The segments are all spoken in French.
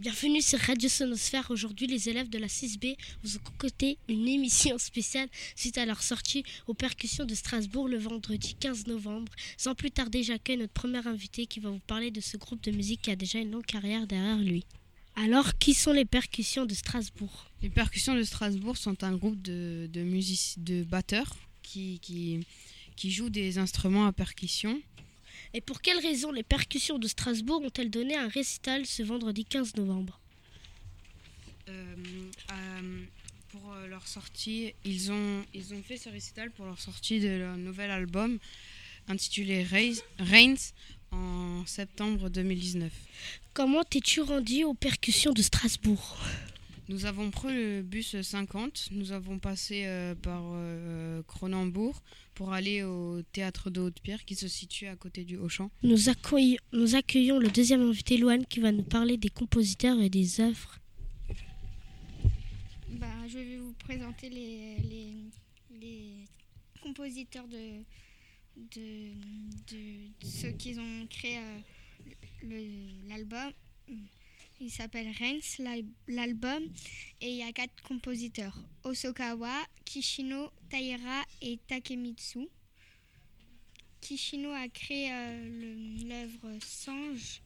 Bienvenue sur Radio Sonosphère. Aujourd'hui, les élèves de la 6B vous ont concocté une émission spéciale suite à leur sortie aux percussions de Strasbourg le vendredi 15 novembre. Sans plus tarder, j'accueille notre premier invité qui va vous parler de ce groupe de musique qui a déjà une longue carrière derrière lui. Alors, qui sont les percussions de Strasbourg? Les percussions de Strasbourg sont un groupe de, de, de batteurs qui, qui, qui jouent des instruments à percussion. Et pour quelles raisons les percussions de Strasbourg ont-elles donné un récital ce vendredi 15 novembre? Euh, euh, Pour euh, leur sortie, ils ont, ils ont fait ce récital pour leur sortie de leur nouvel album intitulé Reigns en septembre 2019. Comment t'es-tu rendu aux percussions de Strasbourg? Nous avons pris le bus 50, nous avons passé euh, par euh, Cronenbourg pour aller au théâtre de Haute-Pierre qui se situe à côté du Auchan. Nous, accueillons, nous accueillons le deuxième invité, Loane, qui va nous parler des compositeurs et des œuvres. Bah, je vais vous présenter les, les, les compositeurs de, de, de, ceux qui ont créé euh, l'album. Il s'appelle Rens, l'album, et il y a quatre compositeurs Osokawa, Kishino, Taira et Takemitsu. Kishino a créé euh, l'œuvre Sange,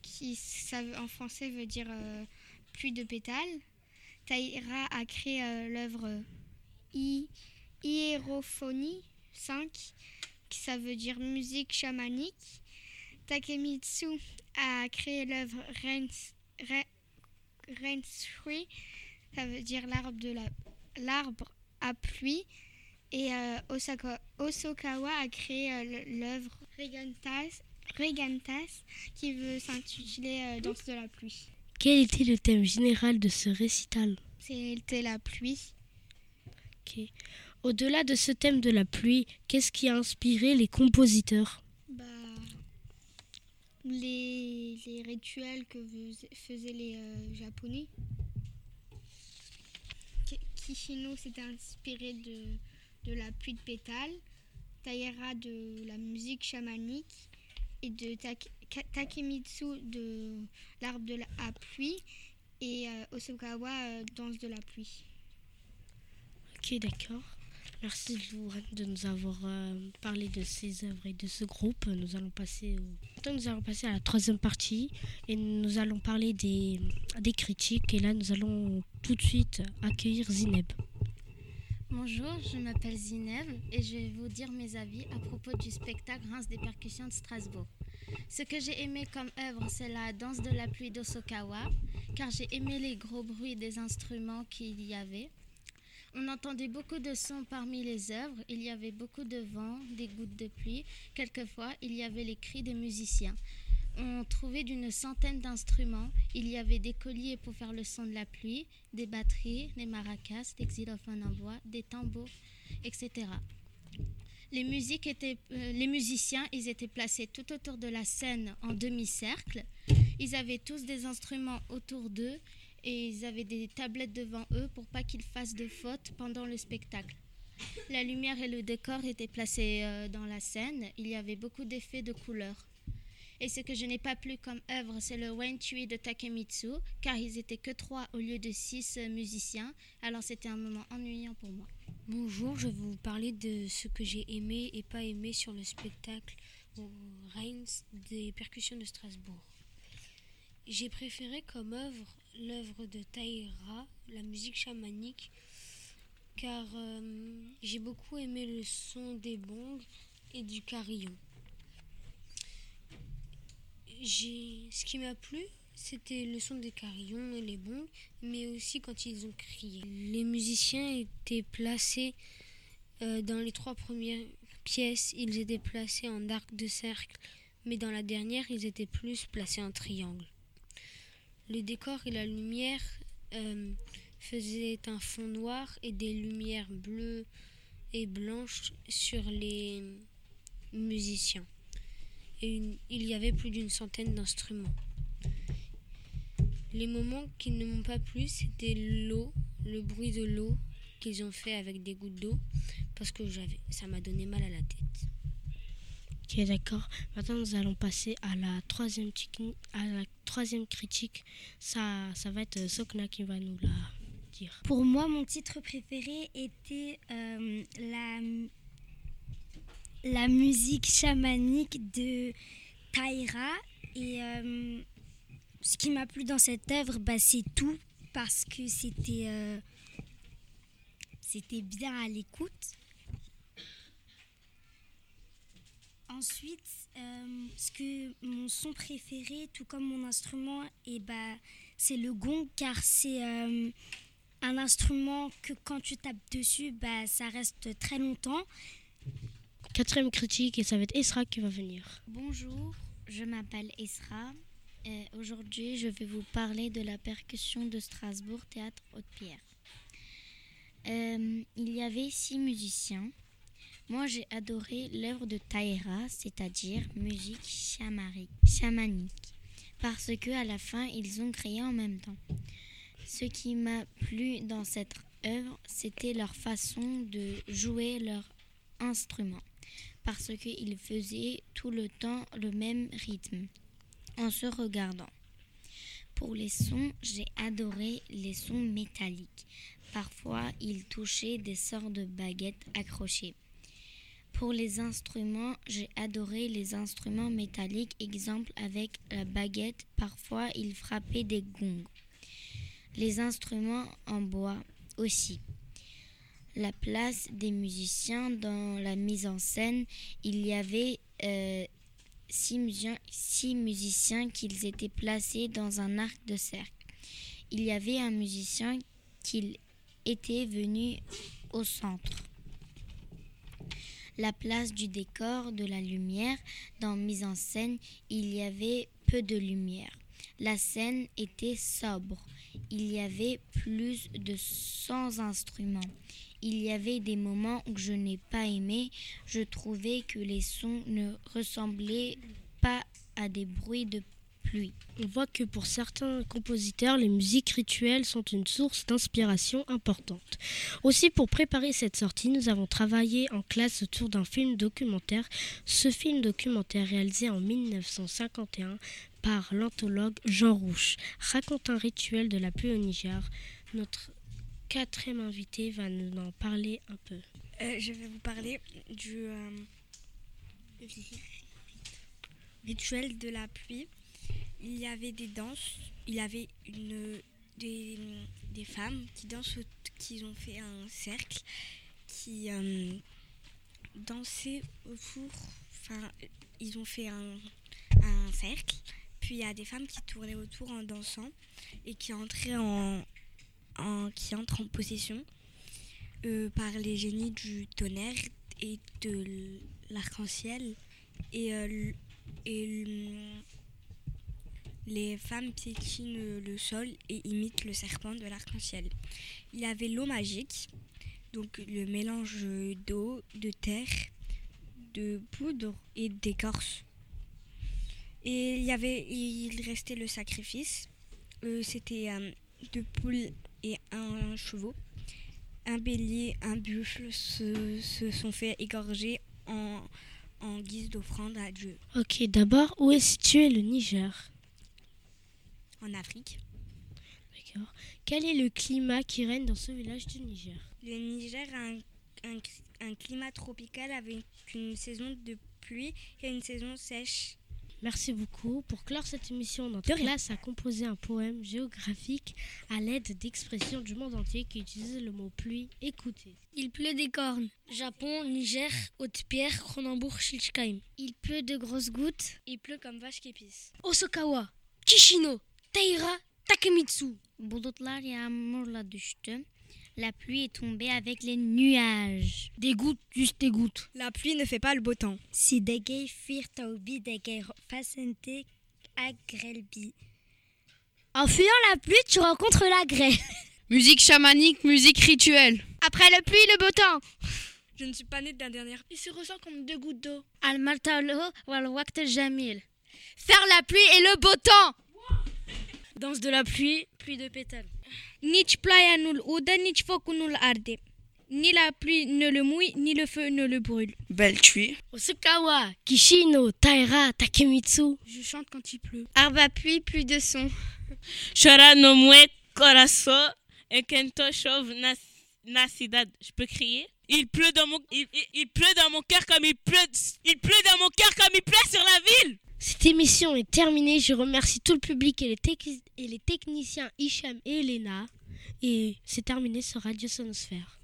qui en français veut dire euh, pluie de pétales. Taira a créé euh, l'œuvre Hierophonie 5, qui ça veut dire musique chamanique. Takemitsu a créé l'œuvre Rens, ça veut dire l'arbre de la l'arbre à pluie. Et euh, Osaka, Osokawa a créé euh, l'œuvre Regantas, Regantas, qui veut s'intituler euh, Danse de la pluie. Quel était le thème général de ce récital? C'était la pluie. Au-delà de ce thème de la pluie, qu'est-ce qui a inspiré les compositeurs? Les, rituels que faisaient les euh, Japonais. Kishino s'est inspiré de, de la pluie de pétales, Taira de la musique chamanique et de Takemitsu de l'arbre de la à pluie et euh, Osokawa euh, danse de la pluie. Ok, d'accord. Merci de nous avoir euh, parlé de ces œuvres et de ce groupe. Nous allons passer nous allons passer à la troisième partie et nous allons parler des, des critiques. Et là, nous allons tout de suite accueillir Zineb. Bonjour, je m'appelle Zineb et je vais vous dire mes avis à propos du spectacle Reims des percussions de Strasbourg. Ce que j'ai aimé comme œuvre, c'est la danse de la pluie d'Osokawa, car j'ai aimé les gros bruits des instruments qu'il y avait. On entendait beaucoup de sons parmi les œuvres, il y avait beaucoup de vent, des gouttes de pluie, quelquefois il y avait les cris des musiciens. On trouvait d'une centaine d'instruments, il y avait des colliers pour faire le son de la pluie, des batteries, des maracas, des xylophones en bois, des tambours, etc. Les, euh, les musiciens, ils étaient placés tout autour de la scène en demi-cercle. Ils avaient tous des instruments autour d'eux et ils avaient des tablettes devant eux pour pas qu'ils fassent de fautes pendant le spectacle. La lumière et le décor étaient placés euh, dans la scène. Il y avait beaucoup d'effets de couleurs. Et ce que je n'ai pas plu comme œuvre, c'est le Wen Tui de Takemitsu, car ils étaient que trois au lieu de six euh, musiciens. Alors c'était un moment ennuyant pour moi. Bonjour, je vais vous parler de ce que j'ai aimé et pas aimé sur le spectacle Reims des percussions de Strasbourg. J'ai préféré comme œuvre l'œuvre de Taïra, la musique chamanique, car euh, j'ai beaucoup aimé le son des bongs et du carillon. Ce qui m'a plu, c'était le son des carillons et les bongs, mais aussi quand ils ont crié. Les musiciens étaient placés euh, dans les trois premières pièces, ils étaient placés en arc de cercle, mais dans la dernière, ils étaient plus placés en triangle. Le décor et la lumière euh, faisaient un fond noir et des lumières bleues et blanches sur les musiciens. Et il y avait plus d'une centaine d'instruments. Les moments qui ne m'ont pas plu, c'était l'eau, le bruit de l'eau qu'ils ont fait avec des gouttes d'eau, parce que ça m'a donné mal à la tête. Ok, d'accord. Maintenant, nous allons passer à la troisième, la troisième critique, ça, ça va être Sokna qui va nous la dire. Pour moi, mon titre préféré était euh, la, la musique chamanique de Taïra. Et euh, ce qui m'a plu dans cette œuvre, bah, c'est tout parce que c'était euh, c'était bien à l'écoute. Ensuite, euh, ce que mon son préféré, tout comme mon instrument, et bah, c'est le gong car c'est euh, un instrument que quand tu tapes dessus, bah, ça reste très longtemps. Quatrième critique, et ça va être Esra qui va venir. Bonjour, je m'appelle Esra. Et Aujourd'hui, je vais vous parler de la percussion de Strasbourg Théâtre Haute-Pierre. Euh, il y avait six musiciens. Moi, j'ai adoré l'œuvre de Taïra, c'est-à-dire musique chamanique, parce que à la fin, ils ont créé en même temps. Ce qui m'a plu dans cette œuvre, c'était leur façon de jouer leur instrument, parce qu'ils faisaient tout le temps le même rythme, en se regardant. Pour les sons, j'ai adoré les sons métalliques. Parfois, ils touchaient des sortes de baguettes accrochées. Pour les instruments, j'ai adoré les instruments métalliques, exemple avec la baguette. Parfois, ils frappaient des gongs. Les instruments en bois aussi. La place des musiciens dans la mise en scène, il y avait euh, six, musiciens, six musiciens qu'ils étaient placés dans un arc de cercle. Il y avait un musicien qui était venu au centre. La place du décor, de la lumière, dans mise en scène, il y avait peu de lumière. La scène était sobre. Il y avait plus de 100 instruments. Il y avait des moments que je n'ai pas aimé. Je trouvais que les sons ne ressemblaient pas à des bruits de pluie. On voit que pour certains compositeurs, les musiques rituelles sont une source d'inspiration importante. Aussi, pour préparer cette sortie, nous avons travaillé en classe autour d'un film documentaire. Ce film documentaire, réalisé en 1951 par l'anthologue Jean Rouche, raconte un rituel de la pluie au Niger. Notre quatrième invité va nous en parler un peu. Euh, je vais vous parler du euh, rituel de la pluie. Il y avait des danses, il y avait une, des, des femmes qui dansent, qui ont fait un cercle, qui euh, dansaient autour, enfin, ils ont fait un, un cercle, puis il y a des femmes qui tournaient autour en dansant et qui entraient en, qui entrent en possession euh, par les génies du tonnerre et de l'arc-en-ciel. Et, euh, et l- les femmes piétinent le sol et imitent le serpent de l'arc-en-ciel. Il y avait l'eau magique, donc le mélange d'eau, de terre, de poudre et d'écorce. Et il y avait, il restait le sacrifice. Euh, C'était euh, deux poules et un chevaux un bélier, un buffle se, sont fait égorger en, en guise d'offrande à Dieu Ok, d'abord, où est situé le Niger? En Afrique. D'accord. Quel est le climat qui règne dans ce village du Niger? Le Niger a un, un- un climat tropical avec une saison de pluie et une saison sèche. Merci beaucoup. Pour clore cette émission, notre classe a composé un poème géographique à l'aide d'expressions du monde entier qui utilisent le mot pluie. Écoutez. Il pleut des cornes. Japon, Niger, Haute-Pierre, Cronenbourg, Schiltigheim. Il pleut de grosses gouttes. Il pleut comme vache qui pisse. Osokawa, Kishino, Taira, Takemitsu. Bulutlar yağmurla düştü. La pluie est tombée avec les nuages. Des gouttes, juste des gouttes. La pluie ne fait pas le beau temps. Si degay fir taubi degay facente agrelbi. En fuyant la pluie, tu rencontres la grêle. Musique chamanique, musique rituelle. Après la pluie, le beau temps. Je ne suis pas née d'un dernier. Il se ressent comme deux gouttes d'eau. Al maltalo wal waqt jamil. Faire la pluie et le beau temps. Danse de la pluie, pluie de pétales. Nici ploaia nu-l udă, nici focul nu-l arde. ni la pluie ne le mouille, ni le feu ne le brûle. Belle tui. Osukawa, Kishino, Taira, Takemitsu. Je chante quand il pleut. Arba pluie, plus de son. Shora no mue corazo et kento chauve nacidad. Je peux crier? Il pleut dans mon il, il, il pleut dans mon cœur comme il pleut il pleut dans mon cœur comme il pleut sur la ville. Cette émission est terminée. Je remercie tout le public et les, techniciens Hicham et Elena. Et c'est terminé sur Radio Sonosphère.